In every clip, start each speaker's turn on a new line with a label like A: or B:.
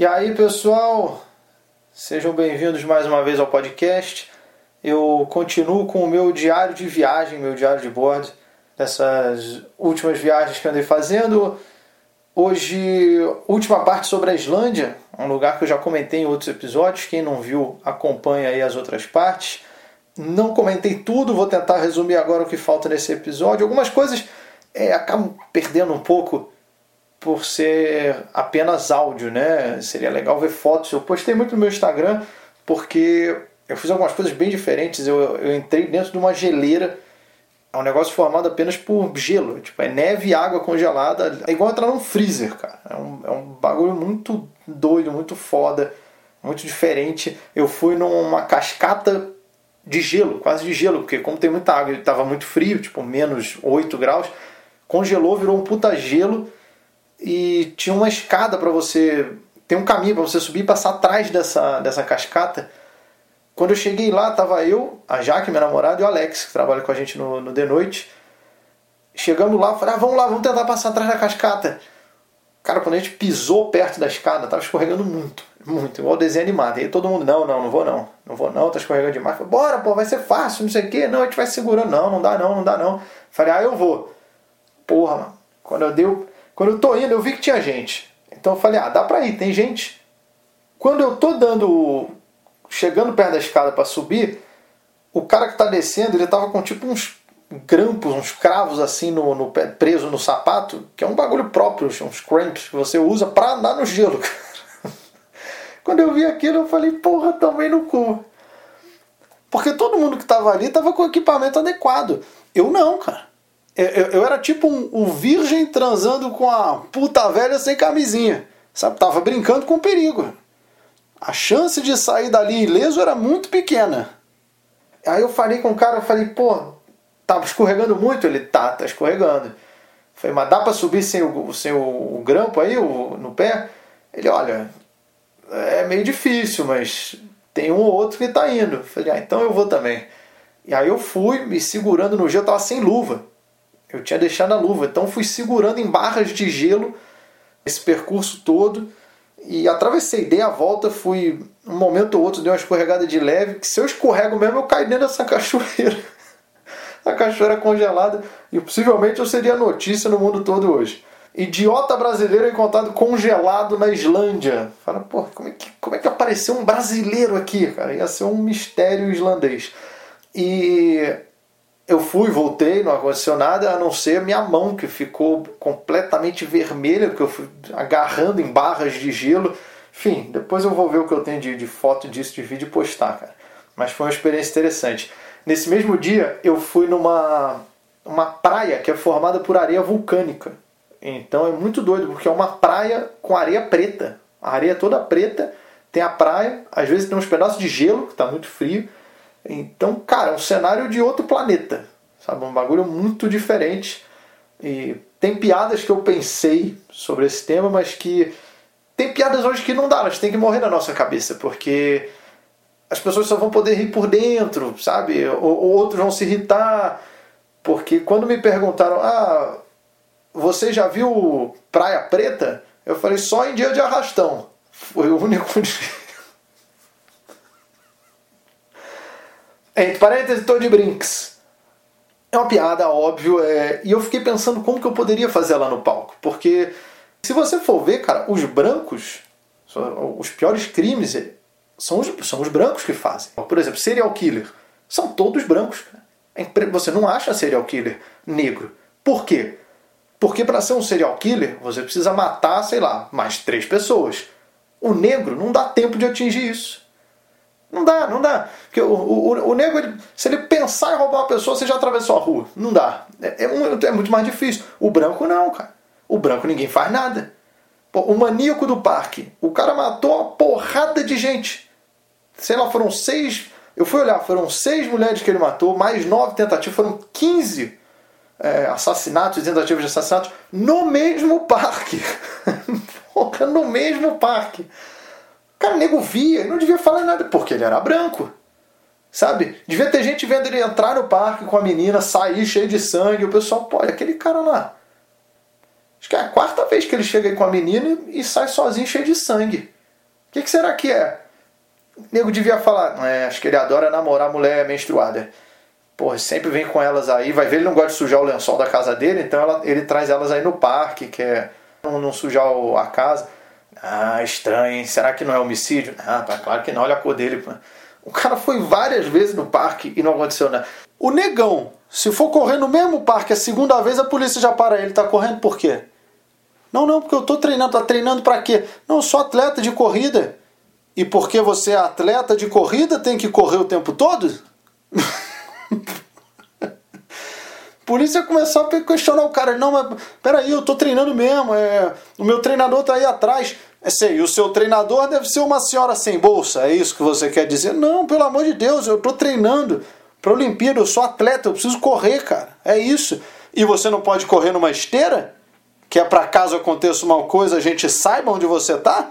A: E aí, pessoal, sejam bem-vindos mais uma vez ao podcast. Eu continuo com o meu diário de viagem, meu diário de bordo, dessas últimas viagens que andei fazendo. Hoje, última parte sobre a Islândia, um lugar que eu já comentei em outros episódios. Quem não viu, acompanha aí as outras partes. Não comentei tudo, vou tentar resumir agora o que falta nesse episódio. Algumas coisas é, acabam perdendo um pouco por ser apenas áudio, né? Seria legal ver fotos. Eu postei muito no meu Instagram porque eu fiz algumas coisas bem diferentes. Eu, eu entrei dentro de uma geleira. É um negócio formado apenas por gelo. Tipo, é neve e água congelada. É igual entrar num freezer, cara. É um, é um bagulho muito doido, muito foda, muito diferente. Eu fui numa cascata de gelo, quase de gelo, porque como tem muita água e estava muito frio, tipo menos 8 graus, congelou, virou um puta gelo e tinha uma escada para você. Tem um caminho para você subir e passar atrás dessa, dessa cascata. Quando eu cheguei lá, tava eu, a Jaque, minha namorada, e o Alex, que trabalha com a gente no, no The Noite. Chegamos lá, falei, ah, vamos lá, vamos tentar passar atrás da cascata. Cara, quando a gente pisou perto da escada, tava escorregando muito, muito, igual desenho animado. E aí todo mundo, não, não, não vou não, não vou não, tá escorregando demais. Falei, bora, pô, vai ser fácil, não sei o quê. Não, a gente vai segurando, não, não dá não, não dá não. Falei, ah, eu vou. Porra, mano, quando eu dei quando eu tô indo, eu vi que tinha gente. Então eu falei, ah, dá pra ir, tem gente. Quando eu tô dando. chegando perto da escada para subir, o cara que tá descendo, ele tava com tipo uns grampos, uns cravos assim no, no pé, preso no sapato, que é um bagulho próprio, uns cramps que você usa para andar no gelo. Quando eu vi aquilo, eu falei, porra, tomei no cu. Porque todo mundo que tava ali tava com o equipamento adequado. Eu não, cara. Eu, eu era tipo um, um, virgem transando com a puta velha sem camisinha. Sabe? Tava brincando com perigo. A chance de sair dali ileso era muito pequena. Aí eu falei com o cara, eu falei, pô, tava escorregando muito? Ele, tá, tá escorregando. Falei, mas dá pra subir sem o, sem o, o grampo aí, o, no pé? Ele, olha, é meio difícil, mas tem um ou outro que tá indo. Falei, ah, então eu vou também. E aí eu fui, me segurando no gelo, tava sem luva. Eu tinha deixado a luva, então fui segurando em barras de gelo esse percurso todo e atravessei, dei a volta, fui um momento ou outro, dei uma escorregada de leve, que se eu escorrego mesmo eu caio dentro dessa cachoeira. a cachoeira congelada e possivelmente eu seria notícia no mundo todo hoje. Idiota brasileiro encontrado congelado na Islândia. Fala, pô, como é, que, como é que apareceu um brasileiro aqui, cara? Ia ser um mistério islandês. E eu fui, voltei, não aconteceu nada, a não ser a minha mão que ficou completamente vermelha, porque eu fui agarrando em barras de gelo. Enfim, depois eu vou ver o que eu tenho de, de foto disso, de vídeo e postar, cara. Mas foi uma experiência interessante. Nesse mesmo dia, eu fui numa uma praia que é formada por areia vulcânica. Então é muito doido, porque é uma praia com areia preta. A areia toda preta, tem a praia, às vezes tem uns pedaços de gelo, que está muito frio, então, cara, é um cenário de outro planeta, sabe? Um bagulho muito diferente. E tem piadas que eu pensei sobre esse tema, mas que tem piadas hoje que não dá, elas têm que morrer na nossa cabeça, porque as pessoas só vão poder rir por dentro, sabe? Ou, ou outros vão se irritar, porque quando me perguntaram, ah, você já viu Praia Preta? Eu falei só em dia de arrastão. Foi o único dia. Entre parênteses, estou de brinks. É uma piada, óbvio, é... e eu fiquei pensando como que eu poderia fazer lá no palco. Porque se você for ver, cara, os brancos, os piores crimes, são os, são os brancos que fazem. Por exemplo, serial killer. São todos brancos. É você não acha serial killer negro. Por quê? Porque para ser um serial killer, você precisa matar, sei lá, mais três pessoas. O negro não dá tempo de atingir isso. Não dá, não dá. Porque o, o, o negro, ele, se ele pensar em roubar uma pessoa, você já atravessou a rua. Não dá. É, é, é muito mais difícil. O branco não, cara. O branco ninguém faz nada. Pô, o maníaco do parque. O cara matou uma porrada de gente. Sei lá, foram seis. Eu fui olhar, foram seis mulheres que ele matou, mais nove tentativas, foram 15 é, assassinatos e tentativas de assassinatos no mesmo parque. No mesmo parque. Cara, nego via não devia falar nada, porque ele era branco. Sabe? Devia ter gente vendo ele entrar no parque com a menina, sair cheio de sangue, o pessoal, pô, aquele cara lá. Acho que é a quarta vez que ele chega aí com a menina e sai sozinho cheio de sangue. O que, que será que é? O nego devia falar, é, acho que ele adora namorar mulher menstruada. Porra, sempre vem com elas aí, vai ver, ele não gosta de sujar o lençol da casa dele, então ela, ele traz elas aí no parque, que é não, não sujar a casa. Ah, estranho, hein? Será que não é homicídio? Ah, claro que não, olha a cor dele. O cara foi várias vezes no parque e não aconteceu nada. O negão, se for correr no mesmo parque a segunda vez, a polícia já para ele. Tá correndo por quê? Não, não, porque eu tô treinando. Tá treinando para quê? Não, eu sou atleta de corrida. E porque você é atleta de corrida, tem que correr o tempo todo? polícia começou a questionar o cara. Não, mas peraí, eu tô treinando mesmo. É, o meu treinador tá aí atrás. É e o seu treinador deve ser uma senhora sem bolsa. É isso que você quer dizer? Não, pelo amor de Deus, eu tô treinando pra Olimpíada, eu sou atleta, eu preciso correr, cara. É isso. E você não pode correr numa esteira? Que é para caso aconteça uma coisa, a gente saiba onde você tá?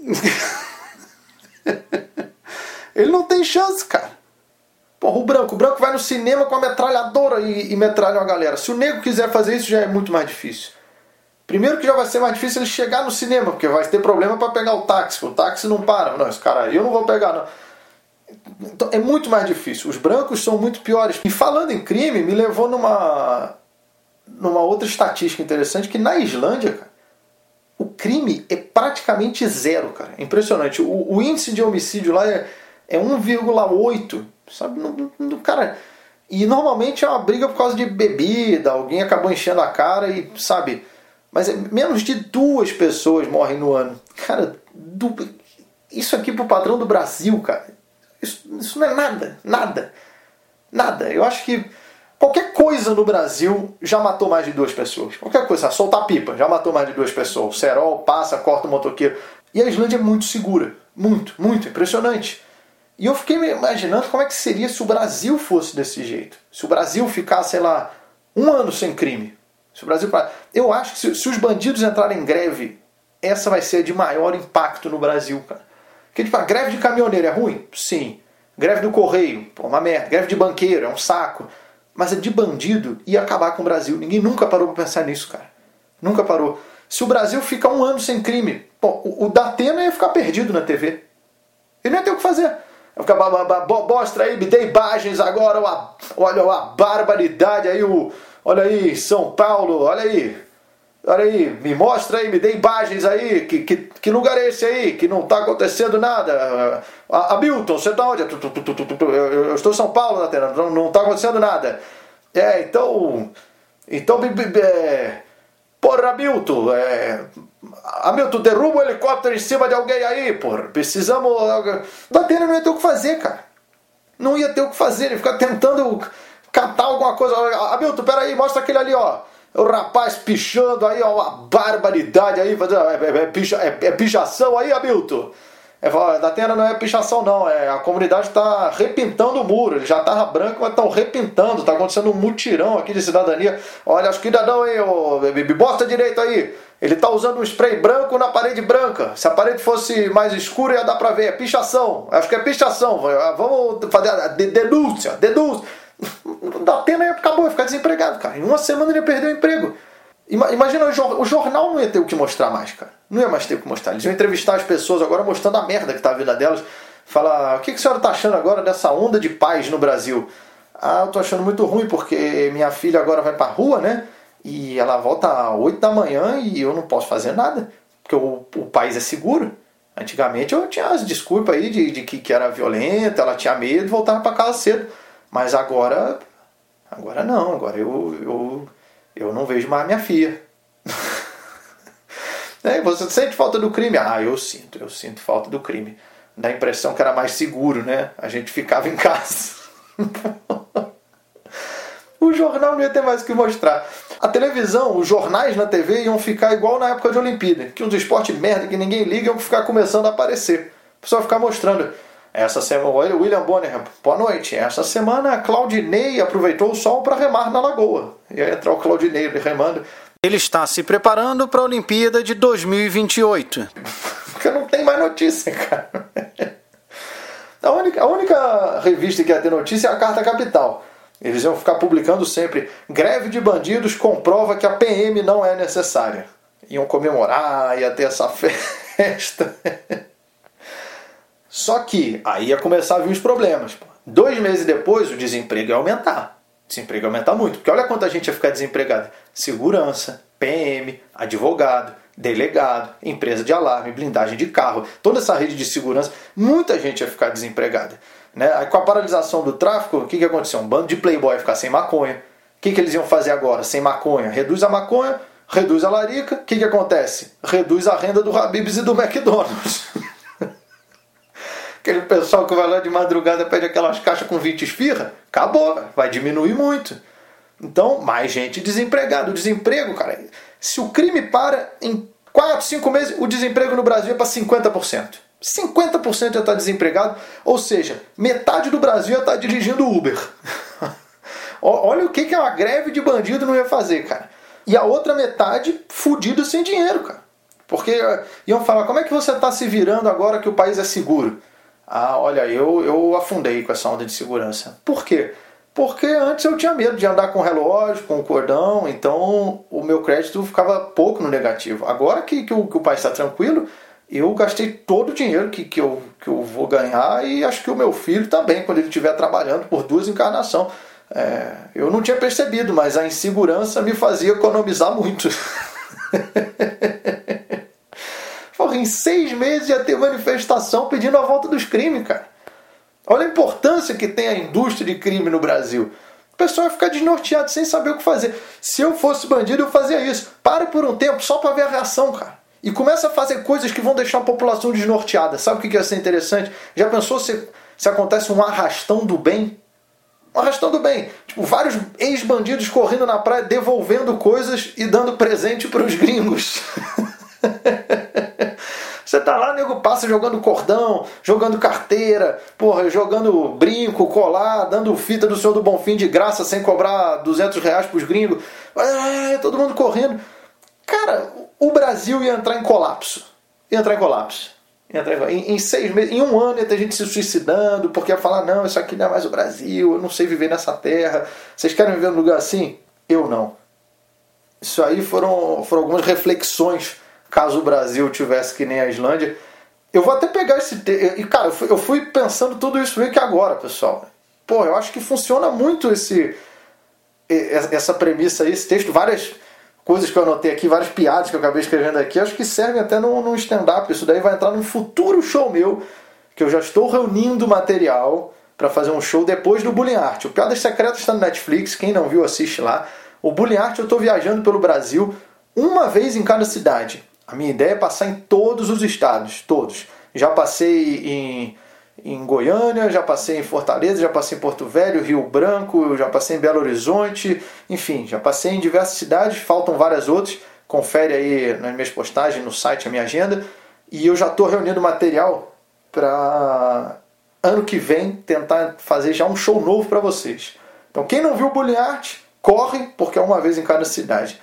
A: Ele não tem chance, cara. Porra, o branco. O branco vai no cinema com a metralhadora e, e metralha uma galera. Se o negro quiser fazer isso, já é muito mais difícil. Primeiro que já vai ser mais difícil ele chegar no cinema, porque vai ter problema para pegar o táxi. O táxi não para. Não, esse cara eu não vou pegar, não. Então, é muito mais difícil. Os brancos são muito piores. E falando em crime, me levou numa, numa outra estatística interessante, que na Islândia, cara, o crime é praticamente zero, cara. É impressionante. O, o índice de homicídio lá é, é 1,8 Sabe? No, no, cara. E normalmente é uma briga por causa de bebida, alguém acabou enchendo a cara e, sabe? Mas é, menos de duas pessoas morrem no ano. Cara, isso aqui pro padrão do Brasil, cara. Isso, isso não é nada, nada. Nada. Eu acho que qualquer coisa no Brasil já matou mais de duas pessoas. Qualquer coisa, soltar pipa, já matou mais de duas pessoas. O cerol passa, corta o motoqueiro. E a Islândia é muito segura. Muito, muito, impressionante. E eu fiquei me imaginando como é que seria se o Brasil fosse desse jeito. Se o Brasil ficasse, sei lá, um ano sem crime. Se o Brasil. Eu acho que se, se os bandidos entrarem em greve, essa vai ser de maior impacto no Brasil, cara. Porque, tipo, a greve de caminhoneiro é ruim? Sim. Greve do correio, pô, uma merda. Greve de banqueiro, é um saco. Mas a de bandido ia acabar com o Brasil. Ninguém nunca parou pra pensar nisso, cara. Nunca parou. Se o Brasil ficar um ano sem crime, pô, o, o Datena ia ficar perdido na TV. Ele não ia ter o que fazer. Mostra aí, me dê imagens agora, olha a barbaridade aí, o, olha aí, São Paulo, olha aí. Olha aí, me mostra aí, me dê imagens aí, que, que, que lugar é esse aí, que não está acontecendo nada. Hamilton, você está onde? Eu, estou em São Paulo, Natana, não está acontecendo nada. É, então. Então, é, porra, Hamilton, é, Hamilton, derruba o helicóptero em cima de alguém aí, porra. Precisamos. Datena não ia ter o que fazer, cara. Não ia ter o que fazer. Ele fica tentando catar alguma coisa. Hamilton, peraí, mostra aquele ali, ó. O rapaz pichando aí, ó, uma barbaridade aí. É, é, é, picha, é, é pichação aí, Hamilton. É, da Atena não é pichação, não. É, a comunidade está repintando o muro. Ele já estava branco, mas estão repintando. Está acontecendo um mutirão aqui de cidadania. Olha, os cidadão aí, ô, bosta direito aí. Ele está usando um spray branco na parede branca. Se a parede fosse mais escura, ia dar para ver. É pichação. Acho que é pichação. Vamos fazer a denúncia. Denúncia. Da Atena acabou, ia ficar desempregado, cara. Em uma semana ele ia perder o emprego. Imagina, o jornal não ia ter o que mostrar mais, cara. Não ia mais ter o que mostrar. Eles iam entrevistar as pessoas agora mostrando a merda que tá a vida delas. Falar, o que, que a senhora tá achando agora dessa onda de paz no Brasil? Ah, eu tô achando muito ruim porque minha filha agora vai pra rua, né? E ela volta às 8 da manhã e eu não posso fazer nada. Porque o, o país é seguro. Antigamente eu tinha as desculpas aí de, de que, que era violenta, ela tinha medo voltava para casa cedo. Mas agora. Agora não, agora eu, eu eu não vejo mais minha filha. é, você sente falta do crime? Ah, eu sinto, eu sinto falta do crime. Dá a impressão que era mais seguro, né? A gente ficava em casa. o jornal não ia ter mais o que mostrar. A televisão, os jornais na TV iam ficar igual na época de Olimpíada, que uns esportes merda que ninguém liga iam ficar começando a aparecer. O pessoal ficar mostrando. Essa semana, William Bonner, boa noite. Essa semana a Claudinei aproveitou o sol para remar na lagoa. E aí entrar o Claudinei remando. Ele está se preparando para a Olimpíada de 2028. Porque não tem mais notícia, cara. A única, a única revista que ia ter notícia é a Carta Capital. Eles iam ficar publicando sempre: greve de bandidos comprova que a PM não é necessária. Iam comemorar, ia ter essa festa. Só que aí ia começar a vir os problemas. Dois meses depois, o desemprego ia aumentar. O desemprego ia aumentar muito. Porque olha quanta gente ia ficar desempregada. Segurança, PM, advogado, delegado, empresa de alarme, blindagem de carro, toda essa rede de segurança, muita gente ia ficar desempregada. Né? Aí com a paralisação do tráfico, o que, que aconteceu? Um bando de playboy ia ficar sem maconha. O que, que eles iam fazer agora? Sem maconha? Reduz a maconha, reduz a larica. O que, que acontece? Reduz a renda do Habibs e do McDonald's. Aquele pessoal que vai lá de madrugada pede aquelas caixas com 20 esfirra, acabou, vai diminuir muito. Então, mais gente desempregada. O desemprego, cara, se o crime para em 4, 5 meses, o desemprego no Brasil é para 50%. 50% já está desempregado, ou seja, metade do Brasil já está dirigindo Uber. Olha o que, que uma greve de bandido não ia fazer, cara. E a outra metade fudido sem dinheiro, cara. Porque eh, iam falar, como é que você está se virando agora que o país é seguro? Ah, olha, eu, eu afundei com essa onda de segurança. Por quê? Porque antes eu tinha medo de andar com relógio, com cordão, então o meu crédito ficava pouco no negativo. Agora que, que, o, que o país está tranquilo, eu gastei todo o dinheiro que, que, eu, que eu vou ganhar e acho que o meu filho também, quando ele estiver trabalhando por duas encarnações. É, eu não tinha percebido, mas a insegurança me fazia economizar muito. Porra, em seis meses ia ter manifestação pedindo a volta dos crimes, cara. Olha a importância que tem a indústria de crime no Brasil. O pessoal ia ficar desnorteado sem saber o que fazer. Se eu fosse bandido, eu fazia isso. Pare por um tempo só para ver a reação, cara. E começa a fazer coisas que vão deixar a população desnorteada. Sabe o que ia ser interessante? Já pensou se, se acontece um arrastão do bem? Um arrastão do bem. Tipo, vários ex-bandidos correndo na praia, devolvendo coisas e dando presente para os gringos. Você tá lá, nego passa jogando cordão, jogando carteira, porra, jogando brinco, colar, dando fita do Senhor do Bonfim de graça sem cobrar 200 reais pros gringos. É, todo mundo correndo. Cara, o Brasil ia entrar em colapso. Ia entrar em colapso. Em, em, seis meses, em um ano ia ter gente se suicidando, porque ia falar, não, isso aqui não é mais o Brasil, eu não sei viver nessa terra. Vocês querem viver num lugar assim? Eu não. Isso aí foram, foram algumas reflexões caso o Brasil tivesse que nem a Islândia. Eu vou até pegar esse. E, cara, eu fui pensando tudo isso meio que agora, pessoal. Pô, eu acho que funciona muito esse essa premissa aí, esse texto, várias coisas que eu anotei aqui, várias piadas que eu acabei escrevendo aqui, acho que servem até num, num stand-up. Isso daí vai entrar num futuro show meu, que eu já estou reunindo material para fazer um show depois do Bullying Art. O Piadas Secretas está no Netflix, quem não viu, assiste lá. O Bullying Art eu estou viajando pelo Brasil, uma vez em cada cidade. A minha ideia é passar em todos os estados, todos. Já passei em, em Goiânia, já passei em Fortaleza, já passei em Porto Velho, Rio Branco, já passei em Belo Horizonte, enfim, já passei em diversas cidades, faltam várias outras. Confere aí nas minhas postagens, no site, a minha agenda. E eu já estou reunindo material para ano que vem tentar fazer já um show novo para vocês. Então, quem não viu o Bullying Art, corre, porque é uma vez em cada cidade.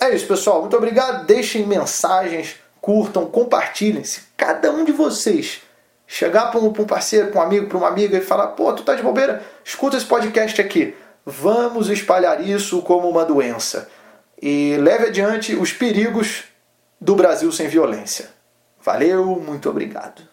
A: É isso, pessoal. Muito obrigado. Deixem mensagens, curtam, compartilhem. Se cada um de vocês chegar para um, um, parceiro, para um amigo, para uma amiga e falar: pô, tu tá de bobeira? Escuta esse podcast aqui. Vamos espalhar isso como uma doença. E leve adiante os perigos do Brasil sem violência. Valeu, muito obrigado.